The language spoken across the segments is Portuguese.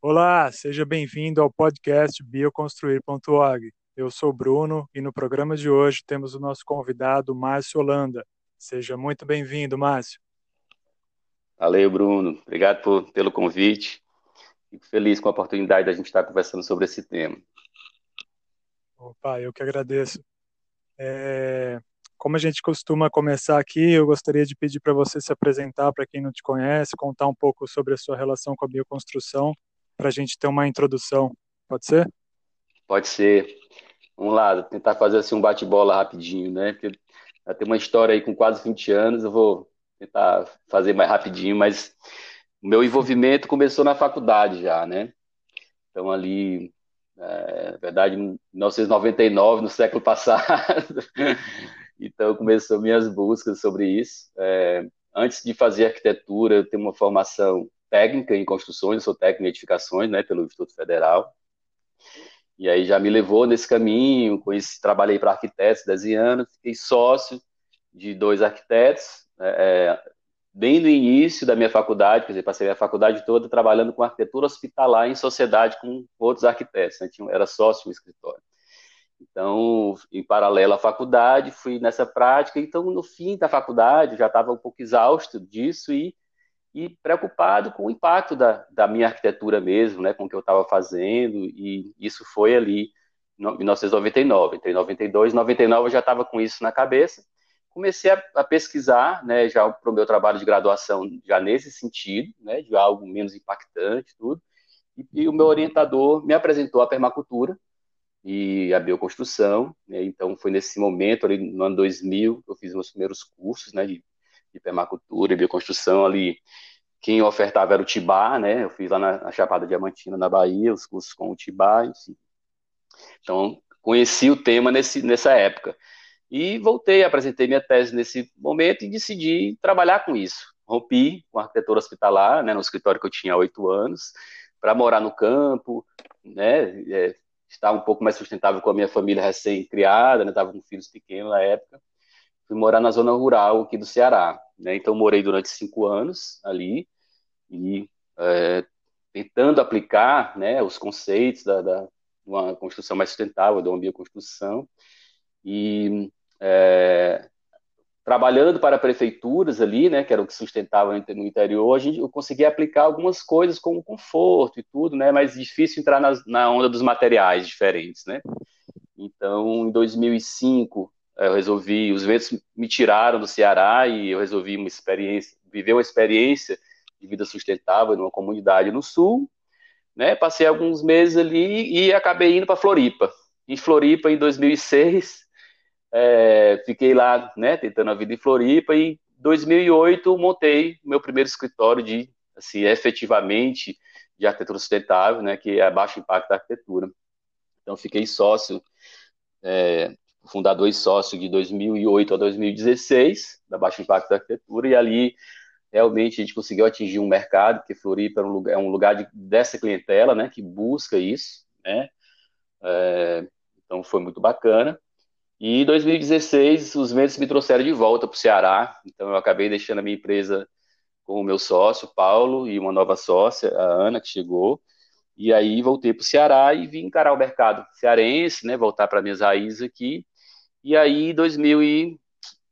Olá, seja bem-vindo ao podcast bioconstruir.org. Eu sou Bruno e no programa de hoje temos o nosso convidado Márcio Holanda. Seja muito bem-vindo, Márcio. Valeu, Bruno. Obrigado por, pelo convite. Fico feliz com a oportunidade da gente estar conversando sobre esse tema. Opa, eu que agradeço. É, como a gente costuma começar aqui, eu gostaria de pedir para você se apresentar para quem não te conhece, contar um pouco sobre a sua relação com a bioconstrução, para a gente ter uma introdução. Pode ser? Pode ser. Vamos lá, tentar fazer assim um bate-bola rapidinho, né? Porque já tem uma história aí com quase 20 anos, eu vou tentar fazer mais rapidinho, mas o meu envolvimento começou na faculdade já, né? Então ali, é, na verdade, em 1999, no século passado, então começou minhas buscas sobre isso. É, antes de fazer arquitetura, eu tenho uma formação técnica em construções, sou técnico em edificações, né, pelo Instituto Federal. E aí já me levou nesse caminho, conheci, trabalhei para arquitetos desenhando, fiquei sócio de dois arquitetos, é, é, bem no início da minha faculdade, quer dizer, passei a faculdade toda trabalhando com arquitetura hospitalar em sociedade com outros arquitetos, né? Tinha, era sócio no escritório. Então, em paralelo à faculdade, fui nessa prática. Então, no fim da faculdade, já estava um pouco exausto disso e, e preocupado com o impacto da, da minha arquitetura mesmo, né, com o que eu estava fazendo. E isso foi ali em 1999. Entre 92 e 99 eu já estava com isso na cabeça comecei a, a pesquisar, né, já para o meu trabalho de graduação, já nesse sentido, né, de algo menos impactante, tudo. E, e o meu orientador me apresentou a permacultura e a bioconstrução. Né, então, foi nesse momento, ali no ano 2000, que eu fiz meus primeiros cursos, né, de, de permacultura e bioconstrução ali. Quem ofertava era o Tibá, né? Eu fiz lá na, na Chapada Diamantina, na Bahia, os cursos com o Tibá, enfim. Então, conheci o tema nesse, nessa época. E voltei, apresentei minha tese nesse momento e decidi trabalhar com isso. Rompi com a arquitetura hospitalar, né, no escritório que eu tinha há oito anos, para morar no campo, né, é, estar um pouco mais sustentável com a minha família recém-criada, né, estava com filhos pequenos na época. Fui morar na zona rural aqui do Ceará. Né, então, morei durante cinco anos ali e é, tentando aplicar né, os conceitos da, da uma construção mais sustentável, da uma bioconstrução. E é, trabalhando para prefeituras ali, né, que era o que sustentava no interior, a gente, eu conseguia aplicar algumas coisas como conforto e tudo, né, mas difícil entrar na, na onda dos materiais diferentes, né. Então, em 2005, eu resolvi, os ventos me tiraram do Ceará e eu resolvi uma experiência, viver uma experiência de vida sustentável numa comunidade no sul, né, passei alguns meses ali e acabei indo para Floripa. Em Floripa, em 2006, é, fiquei lá, né, tentando a vida em Floripa e em 2008 montei meu primeiro escritório de, assim, efetivamente de arquitetura sustentável, né, que é baixo impacto da arquitetura. Então fiquei sócio, é, fundador e sócio de 2008 a 2016 da baixo impacto da arquitetura e ali realmente a gente conseguiu atingir um mercado, que Floripa é um lugar, é um lugar de, dessa clientela, né, que busca isso, né, é, então foi muito bacana. E em 2016, os ventos me trouxeram de volta para o Ceará. Então, eu acabei deixando a minha empresa com o meu sócio, Paulo, e uma nova sócia, a Ana, que chegou. E aí voltei para o Ceará e vim encarar o mercado cearense, né? Voltar para minhas raízes aqui. E aí, 2000 e,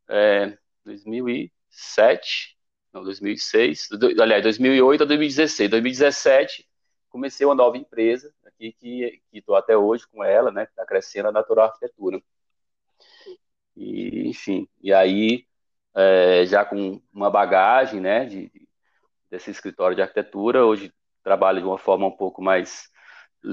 é, 2007, não, 2006, do, aliás, 2008 a 2016. 2017, comecei uma nova empresa aqui que estou até hoje com ela, né? Está crescendo a Natural Arquitetura. E, enfim, e aí, é, já com uma bagagem, né, de, desse escritório de arquitetura, hoje trabalho de uma forma um pouco mais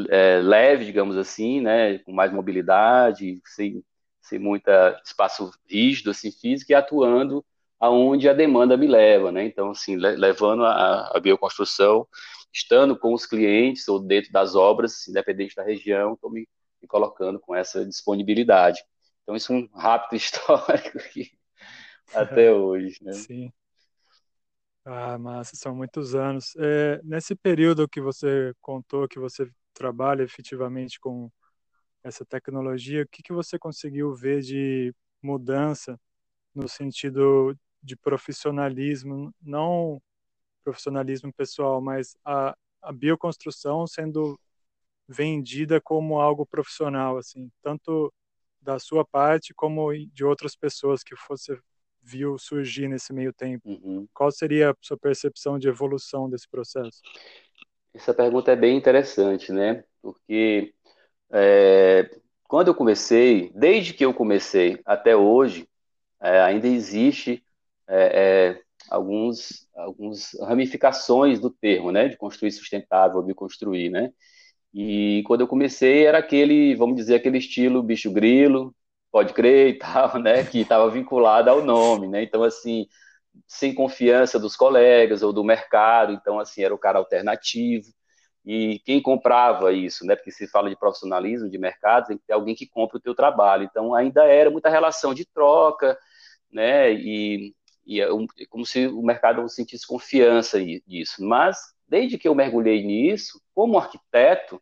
é, leve, digamos assim, né, com mais mobilidade, sem, sem muita espaço rígido, assim, físico, e atuando aonde a demanda me leva, né, então, assim, levando a, a bioconstrução, estando com os clientes ou dentro das obras, independente da região, estou me, me colocando com essa disponibilidade. Então, isso é um rápido histórico aqui, até hoje. Né? Sim. Ah, massa, são muitos anos. É, nesse período que você contou, que você trabalha efetivamente com essa tecnologia, o que, que você conseguiu ver de mudança no sentido de profissionalismo, não profissionalismo pessoal, mas a, a bioconstrução sendo vendida como algo profissional, assim, tanto da sua parte como de outras pessoas que você viu surgir nesse meio tempo. Uhum. Qual seria a sua percepção de evolução desse processo? Essa pergunta é bem interessante, né? Porque é, quando eu comecei, desde que eu comecei até hoje, é, ainda existe é, é alguns, alguns ramificações do termo, né? De construir sustentável, bioconstruir, né? E quando eu comecei era aquele, vamos dizer, aquele estilo bicho grilo, pode crer e tal, né? Que estava vinculado ao nome, né? Então, assim, sem confiança dos colegas ou do mercado, então, assim, era o cara alternativo. E quem comprava isso, né? Porque se fala de profissionalismo, de mercado, tem que ter alguém que compre o teu trabalho. Então, ainda era muita relação de troca, né? E, e é como se o mercado sentisse confiança nisso. Mas, desde que eu mergulhei nisso, como arquiteto,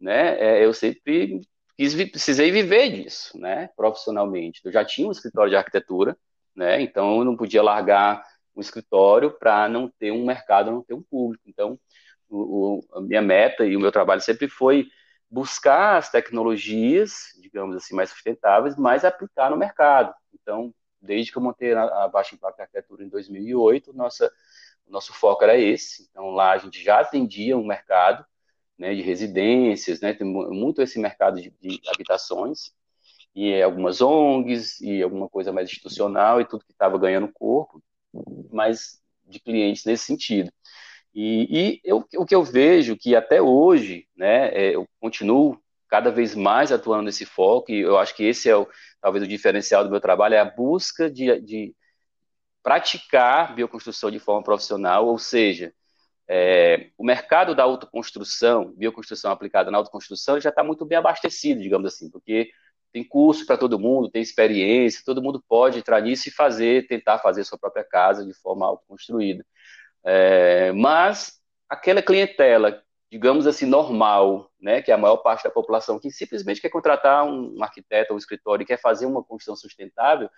né, é, eu sempre quis, precisei viver disso, né, profissionalmente. Eu já tinha um escritório de arquitetura, né, então eu não podia largar um escritório para não ter um mercado, não ter um público. Então, o, o, a minha meta e o meu trabalho sempre foi buscar as tecnologias, digamos assim, mais sustentáveis, mas aplicar no mercado. Então, desde que eu montei a, Baixa Impacto Arquitetura em 2008, nossa, o nosso foco era esse. Então, lá a gente já atendia um mercado né, de residências, né, tem muito esse mercado de, de habitações, e algumas ONGs, e alguma coisa mais institucional, e tudo que estava ganhando corpo, mas de clientes nesse sentido. E, e eu, o que eu vejo que até hoje, né, é, eu continuo cada vez mais atuando nesse foco, e eu acho que esse é o, talvez o diferencial do meu trabalho, é a busca de, de praticar bioconstrução de forma profissional, ou seja, é, o mercado da autoconstrução, bioconstrução aplicada na autoconstrução, já está muito bem abastecido, digamos assim, porque tem curso para todo mundo, tem experiência, todo mundo pode entrar nisso e fazer, tentar fazer sua própria casa de forma autoconstruída. É, mas aquela clientela, digamos assim, normal, né, que é a maior parte da população que simplesmente quer contratar um arquiteto ou um escritório e quer fazer uma construção sustentável,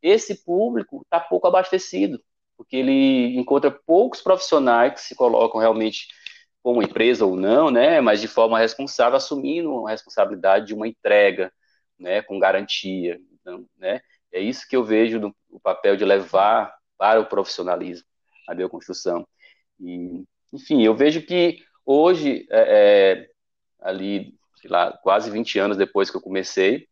esse público está pouco abastecido porque ele encontra poucos profissionais que se colocam realmente como empresa ou não, né, mas de forma responsável, assumindo a responsabilidade de uma entrega, né, com garantia. Então, né, é isso que eu vejo no, o papel de levar para o profissionalismo a bioconstrução. E, enfim, eu vejo que hoje, é, é, ali, sei lá, quase 20 anos depois que eu comecei,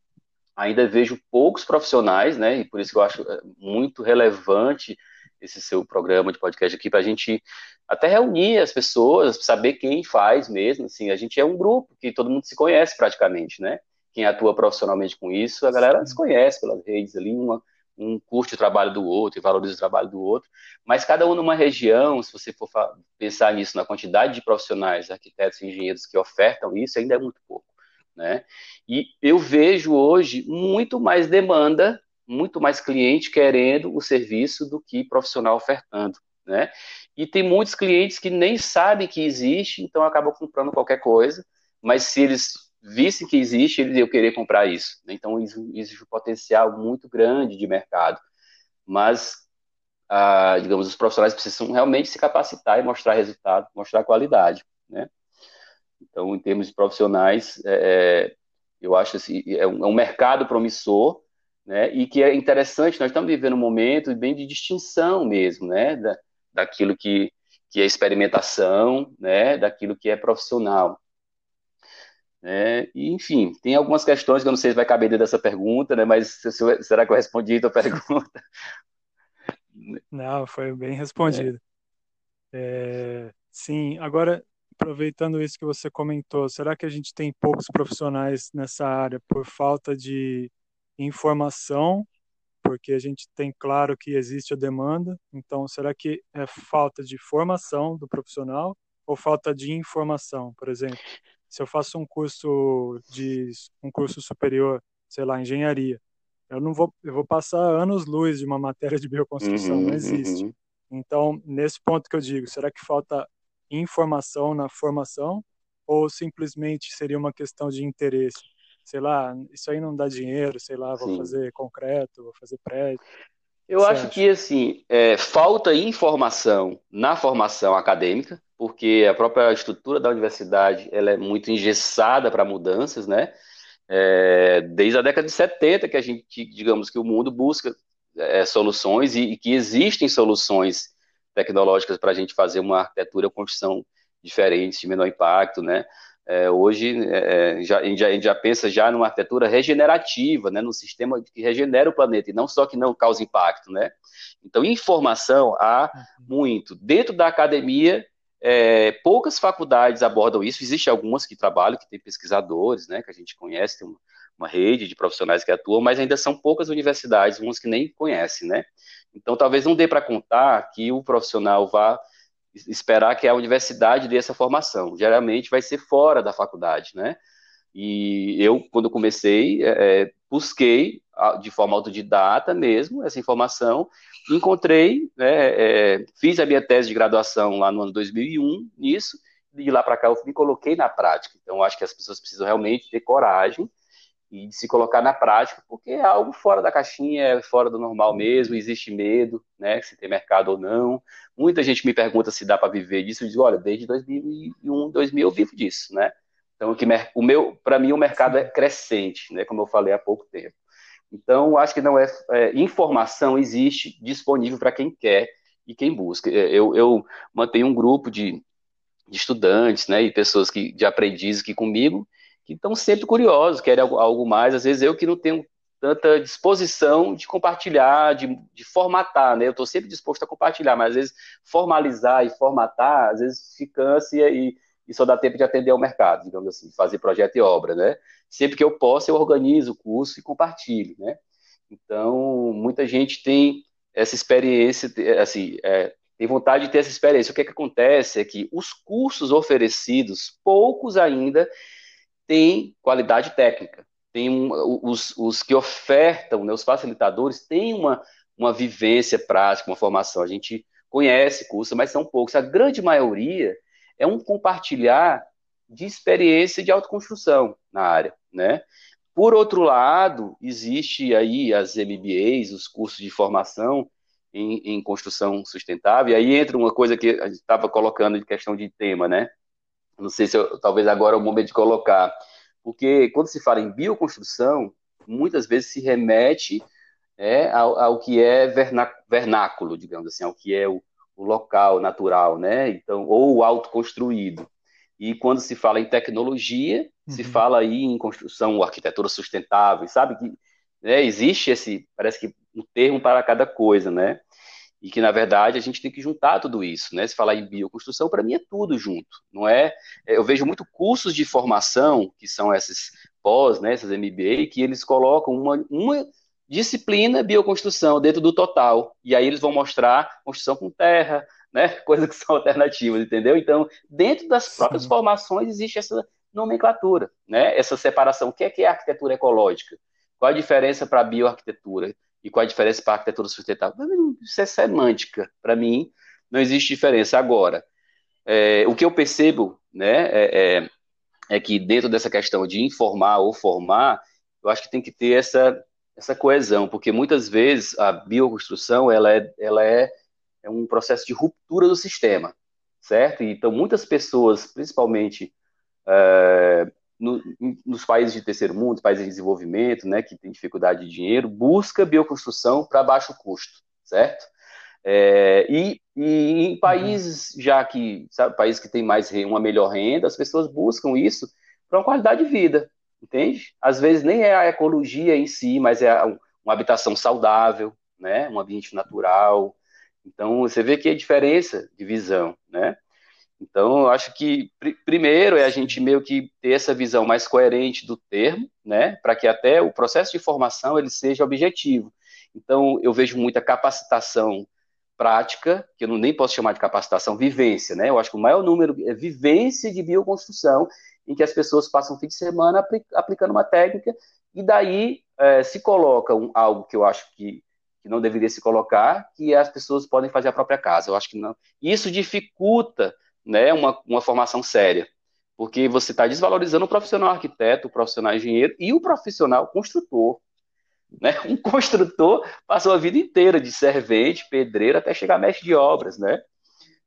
ainda vejo poucos profissionais, né, e por isso que eu acho é, muito relevante esse seu programa de podcast aqui para a gente até reunir as pessoas, saber quem faz mesmo. Assim, a gente é um grupo que todo mundo se conhece praticamente, né? Quem atua profissionalmente com isso, a galera se conhece pelas redes ali, uma, um curte o trabalho do outro e valoriza o trabalho do outro, mas cada um numa região, se você for pensar nisso, na quantidade de profissionais, arquitetos e engenheiros que ofertam isso, ainda é muito pouco. Né? E eu vejo hoje muito mais demanda muito mais cliente querendo o serviço do que profissional ofertando, né? E tem muitos clientes que nem sabem que existe, então acabam comprando qualquer coisa, mas se eles vissem que existe, eles iam querer comprar isso. Né? Então existe um potencial muito grande de mercado, mas ah, digamos os profissionais precisam realmente se capacitar e mostrar resultado, mostrar qualidade, né? Então, em termos de profissionais, é, é eu acho assim, é um, é um mercado promissor, né? E que é interessante, nós estamos vivendo um momento bem de distinção mesmo, né? Da, daquilo que, que é experimentação, né? Daquilo que é profissional. É, e, enfim, tem algumas questões que eu não sei se vai caber dentro dessa pergunta, né? Mas será que eu respondi a tua pergunta? Não, foi bem respondido. É. É, sim, agora aproveitando isso que você comentou, será que a gente tem poucos profissionais nessa área por falta de informação, porque a gente tem claro que existe a demanda. Então, será que é falta de formação do profissional ou falta de informação? Por exemplo, se eu faço um curso de um curso superior, sei lá, engenharia, eu não vou, eu vou passar anos luz de uma matéria de bioconstrução, uhum, não existe. Uhum. Então, nesse ponto que eu digo, será que falta informação na formação ou simplesmente seria uma questão de interesse? Sei lá, isso aí não dá dinheiro, sei lá, vou Sim. fazer concreto, vou fazer prédio. Eu acho acha? que, assim, é, falta informação na formação acadêmica, porque a própria estrutura da universidade ela é muito engessada para mudanças, né? É, desde a década de 70 que a gente, digamos que o mundo busca é, soluções e, e, que existem soluções tecnológicas para a gente fazer uma arquitetura, construção diferente, de menor impacto, né? É, hoje é, já, a, gente já, a, gente já, pensa já numa arquitetura regenerativa, né, num sistema que regenera o planeta, e não só que não causa impacto. Né? Então, informação há uhum. muito. Dentro da academia, é, poucas faculdades abordam isso, existem algumas que trabalham, que têm pesquisadores, né, que a gente conhece, tem uma, uma rede de profissionais que atuam, mas ainda são poucas universidades, umas que nem conhecem. Né? Então, talvez não dê para contar que o profissional vá esperar que a universidade dê essa formação. Geralmente vai ser fora da faculdade, né? E eu, quando comecei, é, é busquei de forma autodidata mesmo essa informação, encontrei, né, é, fiz a minha tese de graduação lá no ano 2001 nisso, e de lá para cá eu me coloquei na prática. Então, acho que as pessoas precisam realmente ter coragem e de se colocar na prática, porque é algo fora da caixinha, é fora do normal mesmo, existe medo, né, se tem mercado ou não. Muita gente me pergunta se dá para viver disso, eu digo, olha, desde 2001, 2000 eu vivo disso, né? Então, o, que, o meu, para mim, o mercado é crescente, né, como eu falei há pouco tempo. Então, acho que não é, é informação existe disponível para quem quer e quem busca. É, eu, eu mantenho um grupo de, de estudantes, né, e pessoas que de aprendizes que comigo que estão sempre curiosos, querem algo, algo, mais. Às vezes eu que não tenho tanta disposição de compartilhar, de, de formatar, né? Eu estou sempre disposto a compartilhar, mas às vezes formalizar e formatar, às vezes se cansa e, e só dá tempo de atender ao mercado, digamos assim, fazer projeto e obra, né? Sempre que eu posso, eu organizo o curso e compartilho, né? Então, muita gente tem essa experiência, assim, é, tem vontade de ter essa experiência. O que, é que acontece é que os cursos oferecidos, poucos ainda, tem qualidade técnica. Tem um, os, os que ofertam, né, os facilitadores, têm uma, uma vivência prática, uma formação. A gente conhece curso, mas são poucos. A grande maioria é um compartilhar de experiência de autoconstrução na área, né? Por outro lado, existe aí as MBAs, os cursos de formação em, em construção sustentável, e aí entra uma coisa que a gente estava colocando de questão de tema, né? Não sei se eu, talvez agora é o momento de colocar, porque quando se fala em bioconstrução, muitas vezes se remete é, ao, ao, que é vernáculo, digamos assim, ao que é o, o local natural, né? Então, ou o autoconstruído. E quando se fala em tecnologia, uhum. se fala aí em construção, arquitetura sustentável, sabe que né, existe esse, parece que um termo para cada coisa, né? E que na verdade a gente tem que juntar tudo isso, né? Se falar em bioconstrução, para mim é tudo junto, não é? Eu vejo muito cursos de formação que são esses pós, né? Essas MBA que eles colocam uma, uma disciplina bioconstrução dentro do total e aí eles vão mostrar construção com terra, né? Coisas que são alternativas, entendeu? Então dentro das próprias Sim. formações existe essa nomenclatura, né? Essa separação. O que é que é arquitetura ecológica? Qual a diferença para a bioarquitetura? E qual a diferença para a arquitetura sustentável? Isso é semântica. Para mim, não existe diferença. Agora, é, o que eu percebo né, é, é, é, que dentro dessa questão de informar ou formar, eu acho que tem que ter essa, essa coesão, porque muitas vezes a bioconstrução ela é, ela é, é um processo de ruptura do sistema, certo? Então, muitas pessoas, principalmente é, no, nos países de terceiro mundo, países de desenvolvimento, né, que tem dificuldade de dinheiro, busca bioconstrução para baixo custo, certo? É, e, e, em países já que, sabe, países que têm mais uma melhor renda, as pessoas buscam isso para uma qualidade de vida, entende? Às vezes nem é a ecologia em si, mas é uma habitação saudável, né, um ambiente natural. Então você vê que é diferença de visão, né? Então, eu acho que pr primeiro é a gente meio que ter essa visão mais coerente do termo, né, para que até o processo de formação ele seja objetivo. Então, eu vejo muita capacitação prática, que eu não, nem posso chamar de capacitação, vivência, né? Eu acho que o maior número é vivência de bioconstrução, em que as pessoas passam o fim de semana apl aplicando uma técnica, e daí é, se coloca um, algo que eu acho que, que não deveria se colocar, que as pessoas podem fazer a própria casa. Eu acho que não. Isso dificulta né, uma, uma formação séria. Porque você está desvalorizando o profissional arquiteto, o profissional engenheiro e o profissional construtor. Né? Um construtor passou a vida inteira de servente, pedreiro, até chegar mestre de obras, né?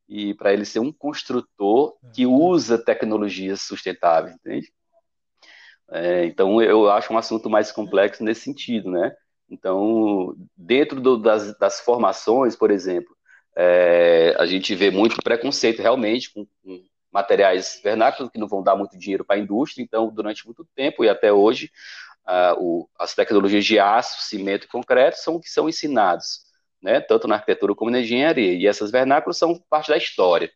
e para ele ser um construtor que uhum. usa tecnologias sustentáveis, entende? É, então eu acho um assunto mais complexo nesse sentido, né? Então, dentro do, das, das, formações, por exemplo, é, a gente vê muito preconceito realmente com, com materiais vernáculos que não vão dar muito dinheiro para a indústria. Então, durante muito tempo e até hoje, o, as tecnologias de aço, cimento e concreto são o que são ensinados, né? tanto na arquitetura como na engenharia. E essas vernáculos são parte da história.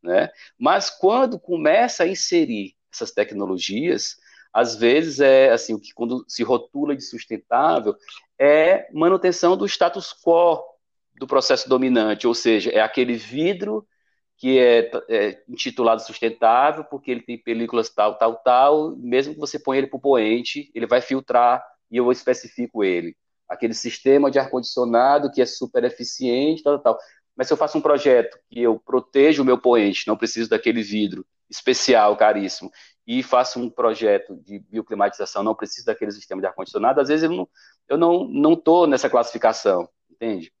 Né? Mas quando começa a inserir essas tecnologias, às vezes é assim o que quando se rotula de sustentável é manutenção do status quo do processo dominante, ou seja, é aquele vidro que é, é, intitulado sustentável, porque ele tem películas tal, tal, tal, mesmo que você ponha ele para o poente, ele vai filtrar e eu especifico ele. Aquele sistema de ar-condicionado que é super eficiente, tal, tal. Mas se eu faço um projeto que eu protejo o meu poente, não preciso daquele vidro especial, caríssimo, e faço um projeto de bioclimatização, não preciso daquele sistema de ar-condicionado, às vezes eu não eu não não nessa classificação, entende?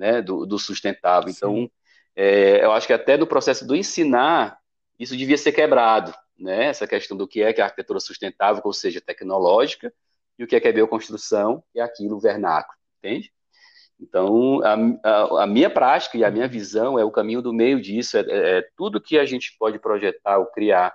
Né, do, do sustentável. Sim. Então, é, eu acho que até no processo do ensinar, isso devia ser quebrado, né? Essa questão do que é que é a arquitetura sustentável, ou seja, tecnológica, e o que é que é bioconstrução, e aquilo vernáculo, entende? Então, a, a, a, minha prática e a minha visão é o caminho do meio disso, é, é, é tudo que a gente pode projetar ou criar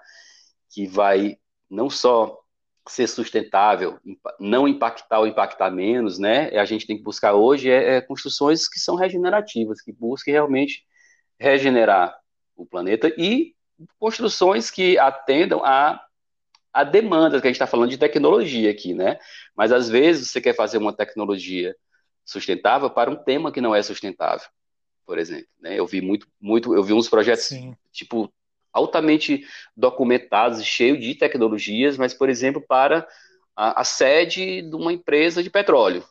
que vai não só ser sustentável, não impactar ou impactar menos, né? A gente tem que buscar hoje é, é construções que são regenerativas, que busquem realmente regenerar o planeta e construções que atendam a, a demanda, que a gente está falando de tecnologia aqui, né? Mas às vezes você quer fazer uma tecnologia sustentável para um tema que não é sustentável, por exemplo. Né? Eu vi muito, muito, eu vi uns projetos Sim. tipo altamente documentados, cheios de tecnologias, mas por exemplo para a, a sede de uma empresa de petróleo.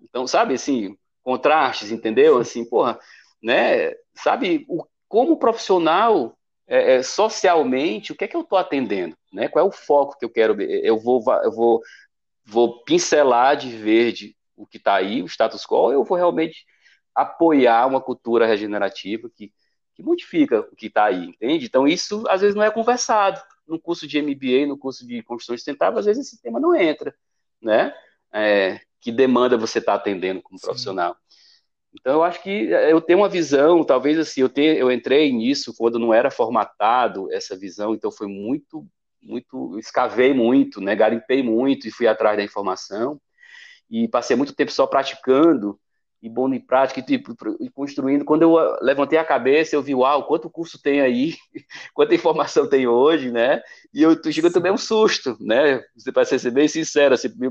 Então, sabe, assim, contrastes, entendeu? Assim, porra, né? Sabe, o, como profissional, é, é, socialmente, o que é que eu estou atendendo? Né? Qual é o foco que eu quero? Eu vou, eu vou, vou pincelar de verde o que está aí, o status quo, ou eu vou realmente apoiar uma cultura regenerativa que, modifica o que está aí, entende? Então, isso às vezes não é conversado. No curso de MBA, no curso de construção sustentável, às vezes esse tema não entra, né? É, que demanda você está atendendo como Sim. profissional. Então eu acho que eh, eu tenho uma visão, talvez assim, eu, te, eu entrei nisso quando não era formatado essa visão, então foi muito, muito, escavei muito, né, garimpei muito e fui atrás da informação e passei muito tempo só praticando e bom em prática e, tipo, e construindo. Quando eu ah, levantei a cabeça, eu vi, uau, quanto curso tem aí, quanta informação tem hoje, né? E eu chegou também um susto, né? Você para ser bem sincero, assim, me,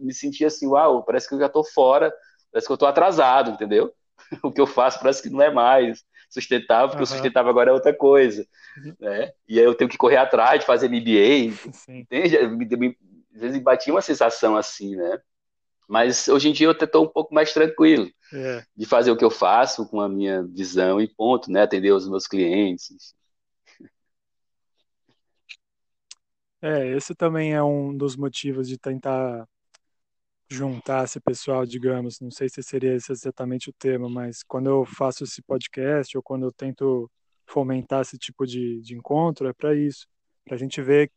me senti assim, uau, parece que eu já estou fora Parece que eu estou atrasado, entendeu? O que eu faço parece que não é mais sustentável, porque uhum. o sustentável agora é outra coisa. Uhum. Né? E aí eu tenho que correr atrás de fazer MBA, Sim. entende? Às vezes batia uma sensação assim, né? Mas hoje em dia eu estou um pouco mais tranquilo é. de fazer o que eu faço com a minha visão e ponto, né? Atender os meus clientes. É, esse também é um dos motivos de tentar juntar esse pessoal, digamos, não sei se seria esse exatamente o tema, mas quando eu faço esse podcast ou quando eu tento fomentar esse tipo de, de encontro, é para isso, para a gente ver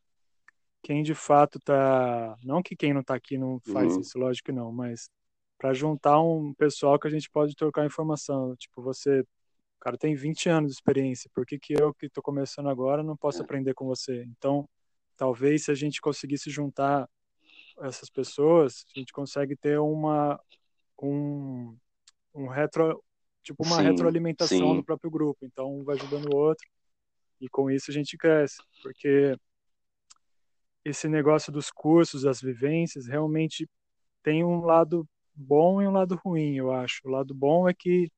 quem de fato tá, não que quem não está aqui não faz uhum. isso, lógico que não, mas para juntar um pessoal que a gente pode trocar informação, tipo você, o cara tem 20 anos de experiência, por que que eu que estou começando agora não posso é. aprender com você? Então, talvez se a gente conseguisse juntar essas pessoas, a gente consegue ter uma um, um retro tipo uma sim, retroalimentação sim. do próprio grupo. Então um vai ajudando o outro e com isso a gente cresce, porque esse negócio dos cursos, das vivências, realmente tem um lado bom e um lado ruim, eu acho. O lado bom é que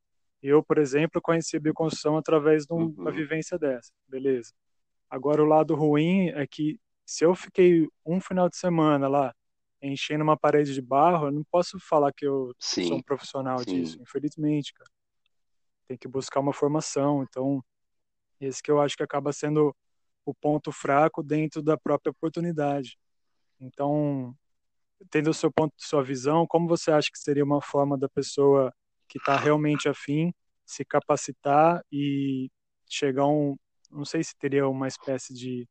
eu, por exemplo, conheci a bioconstrução através de uma uhum. vivência dessa, beleza. Agora, o lado ruim é que se eu fiquei um final de semana lá enchendo uma parede de barro, eu não posso falar que eu sim, sou um profissional sim. disso, infelizmente, cara. Tem que buscar uma formação, então esse que eu acho que acaba sendo o ponto fraco dentro da própria oportunidade. Então, tendo o seu ponto, sua visão, como você acha que seria uma forma da pessoa que está realmente afim se capacitar e chegar a um, não sei se teria uma espécie de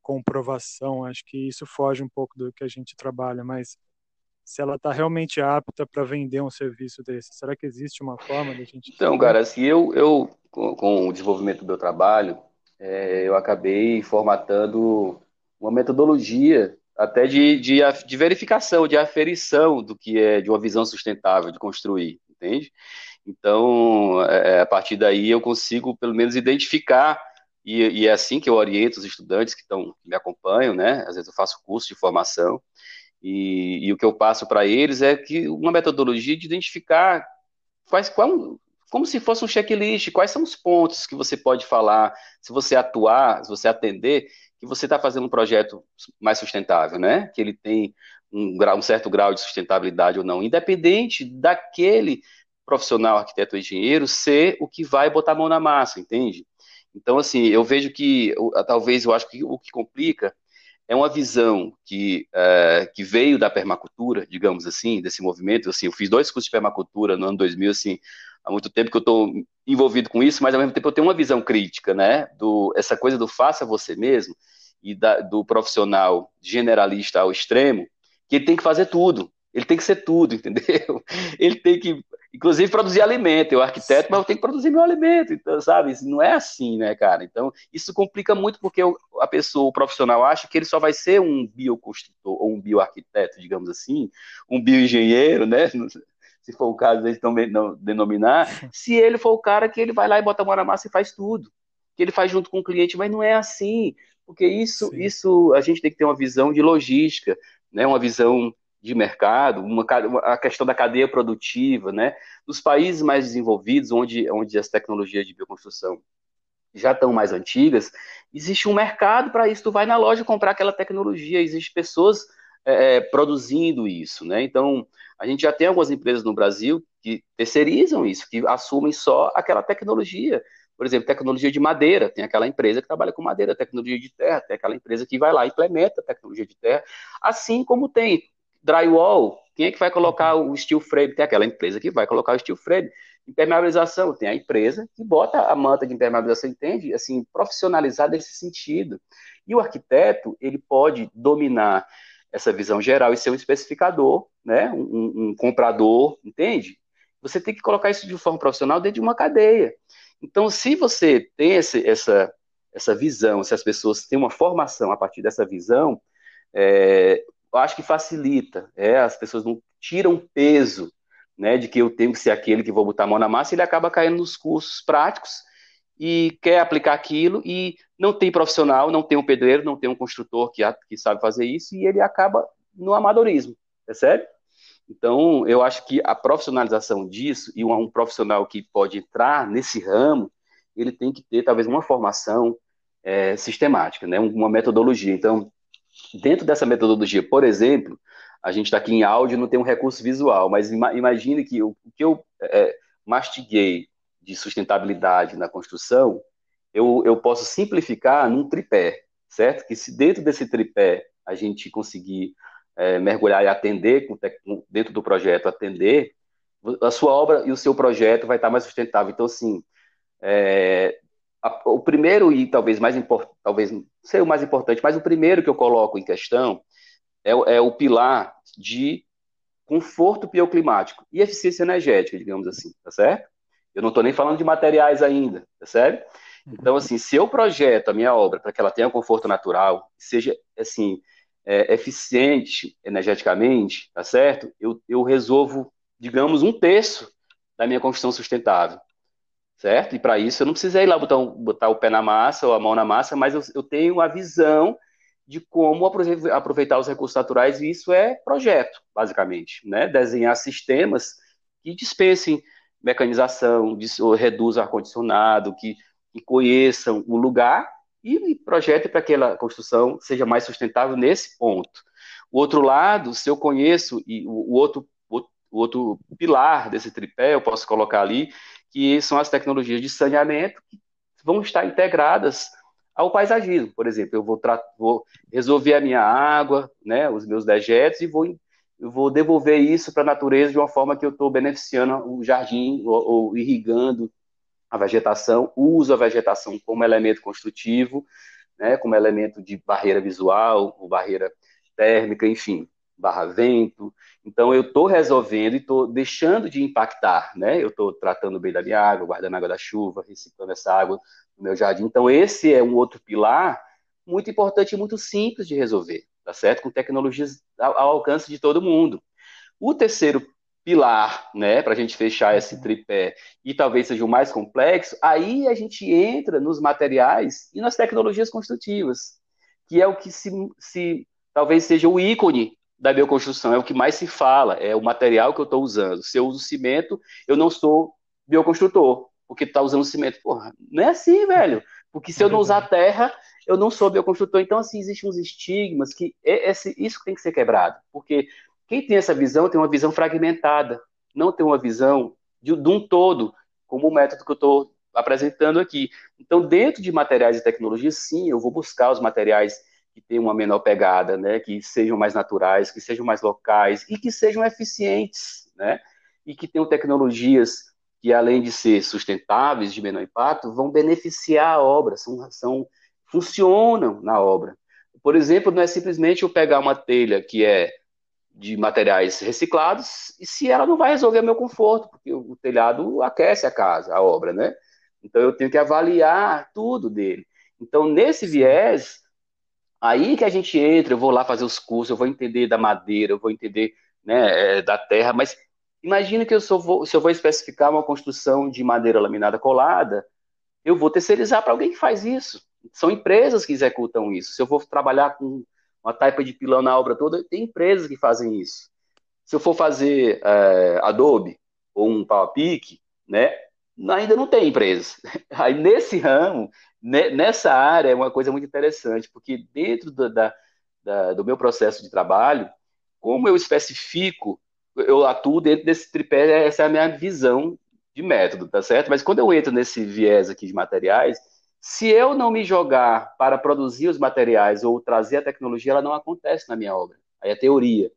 comprovação, acho que isso foge um pouco do que a gente trabalha, mas se ela está realmente apta para vender um serviço desse, será que existe uma forma da gente? Então, cara, assim, eu, eu com, com o desenvolvimento do meu trabalho, é, eu acabei formatando uma metodologia até de, de, de, verificação, de aferição do que é de uma visão sustentável de construir, entende? Então, é, a partir daí eu consigo pelo menos identificar e, e, é assim que eu oriento os estudantes que, estão, me acompanham, né? Às vezes eu faço curso de formação e, e o que eu passo para eles é que uma metodologia de identificar quais, qual, como se fosse um checklist, quais são os pontos que você pode falar, se você atuar, se você atender, que você está fazendo um projeto mais sustentável, né? Que ele tem um, grau, um certo grau de sustentabilidade ou não, independente daquele profissional, arquiteto ou engenheiro, ser o que vai botar a mão na massa, entende? Então, assim, eu vejo que, talvez, eu acho que o que complica é uma visão que, é, que veio da permacultura, digamos assim, desse movimento. Assim, eu fiz dois cursos de permacultura no ano 2000, assim, há muito tempo que eu estou envolvido com isso, mas ao mesmo tempo eu tenho uma visão crítica, né? Do, essa coisa do faça você mesmo e da, do profissional generalista ao extremo, que ele tem que fazer tudo. Ele tem que ser tudo, entendeu? Ele tem que inclusive produzir alimento. Eu arquiteto, mas eu tenho que produzir meu alimento, então, sabe? Não é assim, né, cara? Então, isso complica muito porque a pessoa, o profissional, acha que ele só vai ser um bioconstrutor ou um bioarquiteto, digamos assim, um bioengenheiro, né? Se for o caso de não denominar, se ele for o cara que ele vai lá e bota a mão na massa e faz tudo, que ele faz junto com o cliente, mas não é assim, porque isso, isso a gente tem que ter uma visão de logística, né? Uma visão de mercado, uma, a questão da cadeia produtiva, né? Nos países mais desenvolvidos, onde, onde as tecnologias de bioconstrução já estão mais antigas, existe um mercado para isso. Tu vai na loja comprar aquela tecnologia, existem pessoas é, é, produzindo isso, né? Então, a gente já tem algumas empresas no Brasil que terceirizam isso, que assumem só aquela tecnologia. Por exemplo, tecnologia de madeira, tem aquela empresa que trabalha com madeira, tecnologia de terra, tem aquela empresa que vai lá e implementa a tecnologia de terra, assim como tem Drywall, quem é que vai colocar o steel frame? Tem aquela empresa que vai colocar o steel frame. Impermeabilização, tem a empresa que bota a manta de impermeabilização, entende? Assim, profissionalizar nesse sentido. E o arquiteto, ele pode dominar essa visão geral e ser um especificador, né? um, um comprador, entende? Você tem que colocar isso de forma profissional dentro de uma cadeia. Então, se você tem esse, essa, essa visão, se as pessoas têm uma formação a partir dessa visão, é, eu acho que facilita. É, as pessoas não tiram peso né, de que eu tenho que ser aquele que vou botar a mão na massa, ele acaba caindo nos cursos práticos e quer aplicar aquilo e não tem profissional, não tem um pedreiro, não tem um construtor que, que sabe fazer isso e ele acaba no amadorismo, é sério? Então, eu acho que a profissionalização disso e um, um profissional que pode entrar nesse ramo, ele tem que ter talvez uma formação é, sistemática, né, uma metodologia. Então, Dentro dessa metodologia, por exemplo, a gente está aqui em áudio não tem um recurso visual, mas imagine que o, que eu é, mastiguei de sustentabilidade na construção, eu, eu posso simplificar num tripé, certo? Que se dentro desse tripé a gente conseguir é, mergulhar e atender, dentro do projeto, atender, a sua obra e o seu projeto vai estar mais sustentável. Então, assim, é, a, o primeiro e talvez mais importante, talvez sei o mais importante, mas o primeiro que eu coloco em questão é, é o pilar de conforto bioclimático e eficiência energética, digamos assim, tá certo? Eu não estou nem falando de materiais ainda, tá certo? Então, assim, se eu projeto a minha obra para que ela tenha conforto natural, seja, assim, é, eficiente energeticamente, tá certo? Eu, eu resolvo, digamos, um terço da minha construção sustentável certo? E para isso eu não precisei ir lá botar, botar, o pé na massa ou a mão na massa, mas eu, eu tenho a visão de como aproveitar os recursos naturais, e isso é projeto, basicamente, né? Desenhar sistemas que dispensem mecanização, ou reduzam ar-condicionado, que, que conheçam o lugar e projetem para que aquela construção seja mais sustentável nesse ponto. O outro lado, se eu conheço, e o, outro, o outro pilar desse tripé, eu posso colocar ali, que são as tecnologias de saneamento que vão estar integradas ao paisagismo. Por exemplo, eu vou, vou resolver a minha água, né, os meus dejetos, e vou, eu vou devolver isso para a natureza de uma forma que eu estou beneficiando o jardim ou, ou, irrigando a vegetação, uso a vegetação como elemento construtivo, né, como elemento de barreira visual, ou barreira térmica, enfim, barra vento. Então eu estou resolvendo e estou deixando de impactar, né? Eu estou tratando bem da minha água, guardando água da chuva, reciclando essa água no meu jardim. Então esse é um outro pilar muito importante e muito simples de resolver, tá certo? Com tecnologias ao, ao alcance de todo mundo. O terceiro pilar, né, para a gente fechar esse uhum. tripé, e talvez seja o mais complexo, aí a gente entra nos materiais e nas tecnologias construtivas, que é o que se, se talvez seja o ícone da bioconstrução, é o que mais se fala, é o material que eu estou usando. Se eu uso cimento, eu não sou bioconstrutor, porque está usando cimento. Porra, não é assim, velho. Porque se eu não usar terra, eu não sou bioconstrutor. Então, assim, existem uns estigmas que esse, isso tem que ser quebrado. Porque quem tem essa visão tem uma visão fragmentada, não tem uma visão de, de um todo, como o método que eu estou apresentando aqui. Então, dentro de materiais e tecnologias, sim, eu vou buscar os materiais que tenham uma menor pegada, né, que sejam mais naturais, que sejam mais locais e que sejam eficientes, né, e que tenham tecnologias que, além de ser sustentáveis, de menor impacto, vão beneficiar a obra, são, são funcionam na obra. Por exemplo, não é simplesmente eu pegar uma telha que é de materiais reciclados, e se ela não vai resolver meu conforto, porque o telhado aquece a casa, a obra, né? Então eu tenho que avaliar tudo dele. Então, nesse viés, aí que a gente entra, eu vou lá fazer os cursos, eu vou entender da madeira, eu vou entender né, é, da terra, mas imagina que eu vou, se eu vou especificar uma construção de madeira laminada colada, eu vou terceirizar para alguém que faz isso. São empresas que executam isso. Se eu vou trabalhar com uma taipa de pilão na obra toda, tem empresas que fazem isso. Se eu for fazer é, Adobe ou um PowerPic, né, ainda não tem empresas. Aí nesse ramo, nessa área, é uma coisa muito interessante, porque dentro do, da, da, do meu processo de trabalho, como eu especifico, eu atuo dentro desse tripé, essa é a minha visão de método, tá certo? Mas quando eu entro nesse viés aqui de materiais, se eu não me jogar para produzir os materiais ou trazer a tecnologia, ela não acontece na minha obra. Aí é teoria.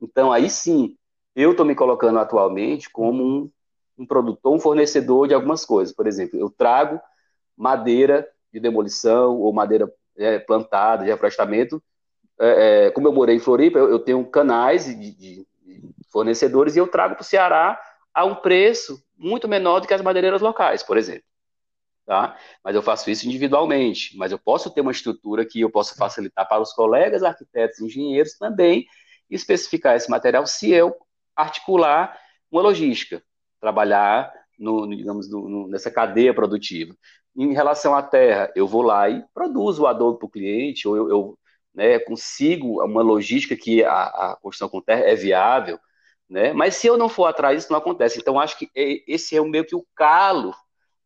Então, aí sim, eu estou me colocando atualmente como um, um, produtor, um fornecedor de algumas coisas. Por exemplo, eu trago madeira de demolição ou madeira é, plantada, de reflorestamento. É, é, como eu morei em Floripa, eu, eu tenho canais de, de, de fornecedores e eu trago para o Ceará a um preço muito menor do que as madeireiras locais, por exemplo tá? Mas eu faço isso individualmente, mas eu posso ter uma estrutura que eu posso facilitar para os colegas arquitetos e engenheiros também especificar esse material se eu articular uma logística, trabalhar no, digamos, no, nessa cadeia produtiva. Em relação à terra, eu vou lá e produzo o adobe para o cliente, ou eu, eu né, consigo uma logística que a, a construção com terra é viável, né? Mas se eu não for atrás, isso não acontece. Então, acho que esse é meio que o calo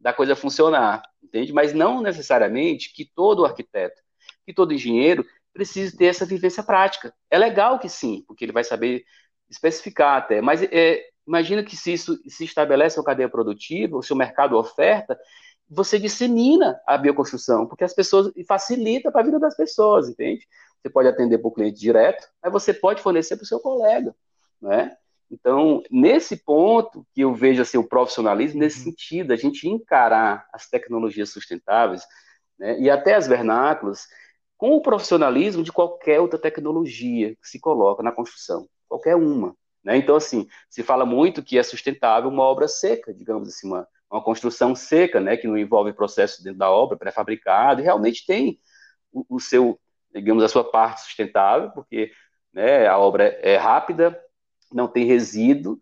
da coisa funcionar, entende? Mas não necessariamente que todo arquiteto, que todo engenheiro precise ter essa vivência prática. É legal que sim, porque ele vai saber especificar até, mas é, imagina que se isso se estabelece uma cadeia produtiva, o seu mercado oferta, você dissemina a bioconstrução, porque as pessoas facilita para a vida das pessoas, entende? Você pode atender para o cliente direto, mas você pode fornecer para o seu colega, né? Então, nesse ponto que eu vejo assim, o profissionalismo, nesse uhum. sentido, a gente encarar as tecnologias sustentáveis né, e até as vernáculas com o profissionalismo de qualquer outra tecnologia que se coloca na construção, qualquer uma. Né? Então, assim, se fala muito que é sustentável uma obra seca, digamos assim, uma, uma construção seca, né, que não envolve processo dentro da obra, pré-fabricado, e realmente tem o, o, seu, digamos, a sua parte sustentável, porque né, a obra é rápida, não tem resíduo,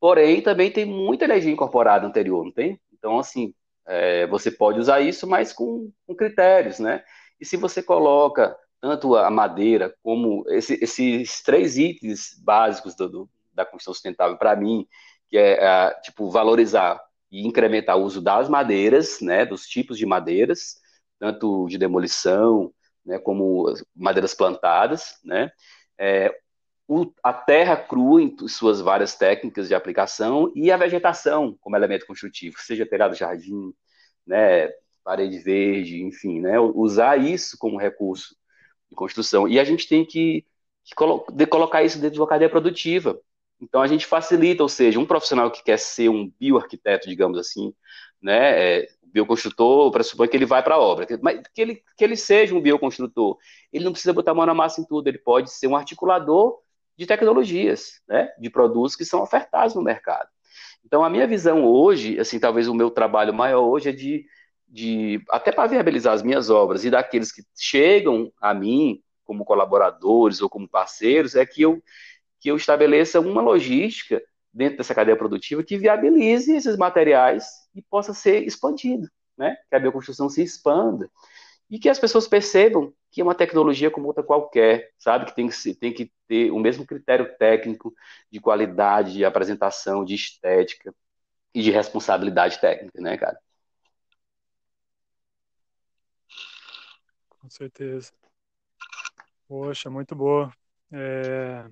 porém também tem muita energia incorporada anterior, não tem? Então, assim, é, você pode usar isso, mas com, com, critérios, né? E se você coloca tanto a madeira como esse, esses três itens básicos do, do, da construção sustentável, para mim, que é, é, tipo, valorizar e incrementar o uso das madeiras, né, dos tipos de madeiras, tanto de demolição, né, como madeiras plantadas, né, é, o, a terra crua em suas várias técnicas de aplicação e a vegetação como elemento construtivo, seja telhado jardim, né, parede verde, enfim, né, usar isso como recurso de construção. E a gente tem que, que colo colocar isso dentro de uma cadeia produtiva. Então a gente facilita, ou seja, um profissional que quer ser um bioarquiteto, digamos assim, né? É, bioconstrutor pressupõe que ele vai para a obra, mas que ele, que ele seja um bioconstrutor. Ele não precisa botar a mão na massa em tudo, ele pode ser um articulador de tecnologias, né? De produtos que são ofertados no mercado. Então, a minha visão hoje, assim, talvez o meu trabalho maior hoje é de, de até para viabilizar as minhas obras e daqueles que chegam a mim como colaboradores ou como parceiros, é que eu, que eu estabeleça uma logística dentro dessa cadeia produtiva que viabilize esses materiais e possa ser expandido, né? Que a bioconstrução se expanda e que as pessoas percebam que é uma tecnologia como outra qualquer, sabe? Que tem que, tem que ter o mesmo critério técnico de qualidade, de apresentação, de estética e de responsabilidade técnica, né, cara? Com certeza. Poxa, muito boa. É...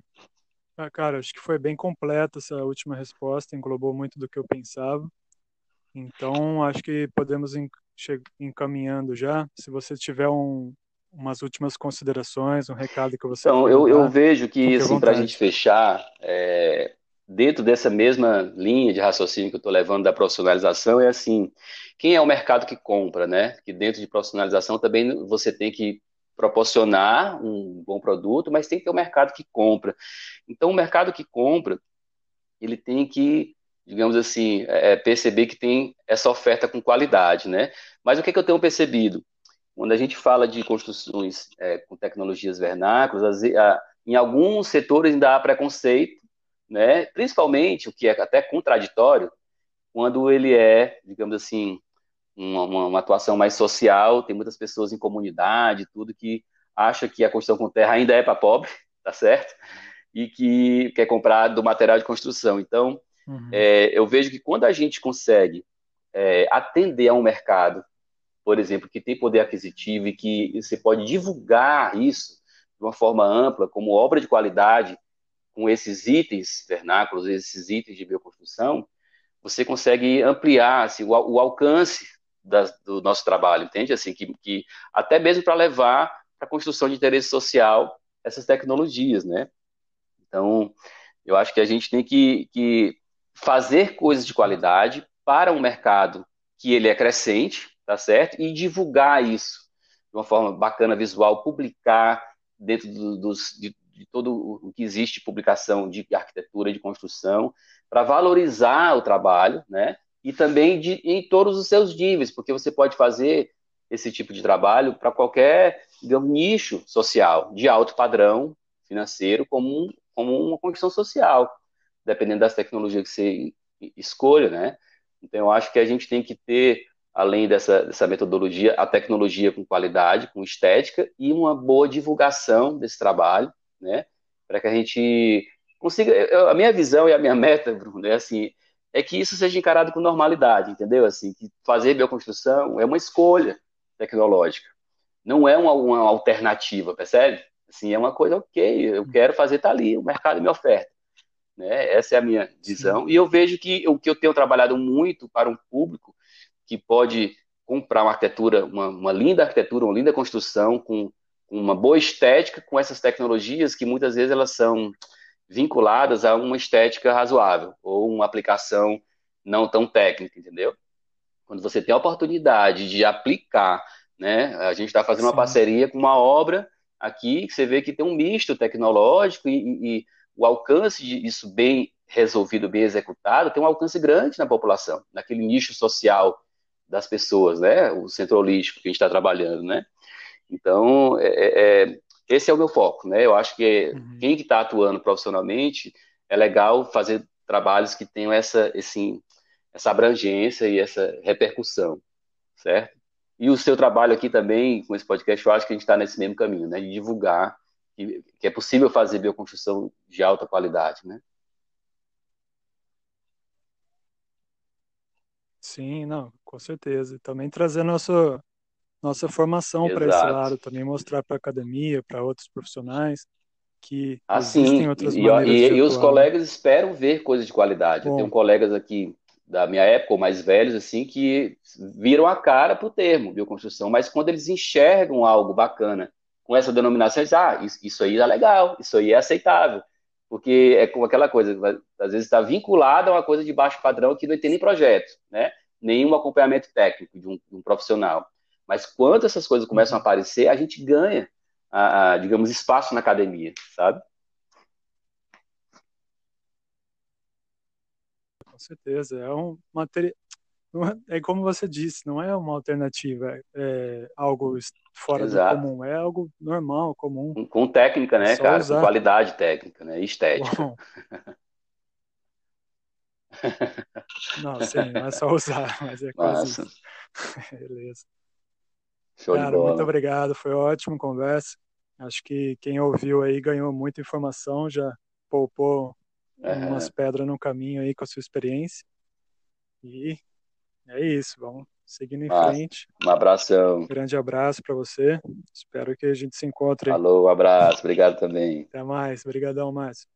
Ah, cara, acho que foi bem completa essa última resposta, englobou muito do que eu pensava. Então, acho que podemos encaminhando já. Se você tiver um, umas últimas considerações, um recado que você. Então, eu, eu vejo que, assim, para a gente fechar, é, dentro dessa mesma linha de raciocínio que eu estou levando da profissionalização, é assim: quem é o mercado que compra, né? Que dentro de profissionalização também você tem que proporcionar um bom produto, mas tem que ter o um mercado que compra. Então, o mercado que compra, ele tem que, digamos assim, é, é, perceber que tem essa oferta com qualidade, né? Mas o que, é que eu tenho percebido? Quando a gente fala de construções é, com tecnologias vernáculas, em alguns setores ainda há preconceito, né? Principalmente, o que é até contraditório, quando ele é, digamos assim, uma, uma, uma, atuação mais social, tem muitas pessoas em comunidade, tudo que acha que a construção com terra ainda é para pobre, tá certo? E que quer comprar do material de construção. Então, uhum. é, eu vejo que quando a gente consegue é, atender a um mercado, por exemplo, que tem poder aquisitivo e que você pode divulgar isso de uma forma ampla, como obra de qualidade, com esses itens vernáculos, esses itens de bioconstrução, você consegue ampliar assim, o, o alcance do nosso trabalho, entende? Assim, que, que até mesmo para levar para a construção de interesse social essas tecnologias, né? Então, eu acho que a gente tem que, que fazer coisas de qualidade para um mercado que ele é crescente, tá certo? E divulgar isso de uma forma bacana, visual, publicar dentro do, dos, de, de todo o que existe de publicação de arquitetura, de construção, para valorizar o trabalho, né? e também de, em todos os seus níveis, porque você pode fazer esse tipo de trabalho para qualquer digamos, nicho social, de alto padrão financeiro, como, como uma condição social, dependendo das tecnologias que você escolha, né? Então, eu acho que a gente tem que ter, além dessa, dessa metodologia, a tecnologia com qualidade, com estética e uma boa divulgação desse trabalho, né? Para que a gente consiga. A minha visão e a minha meta, Bruno, é assim: é que isso seja encarado com normalidade, entendeu? Assim, que fazer bioconstrução é uma escolha tecnológica, não é uma, uma alternativa, percebe? Assim, é uma coisa ok, eu quero fazer tá ali, o mercado me oferta. Né? Essa é a minha visão. E eu vejo que o que eu tenho trabalhado muito para um público que pode comprar uma arquitetura, uma, uma linda arquitetura, uma linda construção, com, com uma boa estética, com essas tecnologias que muitas vezes elas são vinculadas a uma estética razoável ou uma aplicação não tão técnica, entendeu? Quando você tem a oportunidade de aplicar, né? A gente está fazendo Sim. uma parceria com uma obra aqui que você vê que tem um misto tecnológico e, e o alcance disso bem resolvido, bem executado, tem um alcance grande na população, naquele nicho social das pessoas, né? O centro holístico que a gente está trabalhando, né? Então, é, é, é esse é o meu foco, né? Eu acho que uhum. quem que está atuando profissionalmente é legal fazer trabalhos que tenham essa, esse, essa abrangência e essa repercussão, certo? E o seu trabalho aqui também, com esse podcast, eu acho que a gente está nesse mesmo caminho, né? De divulgar que, que é possível fazer bioconstrução de alta qualidade, né? Sim, não, com certeza. Também trazer nosso, nossa formação para esse lado, também mostrar para a academia, para outros profissionais que assim, existem outras e, maneiras e, e os colegas esperam ver coisas de qualidade. Bom. Eu tenho colegas aqui da minha época, ou mais velhos, assim, que viram a cara para o termo bioconstrução, mas quando eles enxergam algo bacana com essa denominação, dizem, ah, isso, aí é legal, isso aí é aceitável. Porque é como aquela coisa, às vezes está vinculado a uma coisa de baixo padrão que não tem nem projeto, né? nenhum acompanhamento técnico de um, de um profissional. Mas quando essas coisas começam a aparecer, a gente ganha, a, a, digamos, espaço na academia, sabe? Com certeza. É um material. É, é como você disse, não é uma alternativa, é algo fora Exato. do comum, é algo normal, comum. Com, técnica, né, é cara? Usar. Com qualidade técnica, né? Estética. Bom. Não, sim, não é só usar, mas é quase. Beleza. Show Cara, de bola. muito obrigado, foi ótimo conversa. Acho que quem ouviu aí ganhou muita informação, já poupou uhum. umas pedras no caminho aí com a sua experiência. E é isso, vamos seguindo em Nossa, frente. Um abração. Um grande abraço para você. Espero que a gente se encontre. Falou, um abraço, obrigado também. Até mais, obrigadão, Márcio.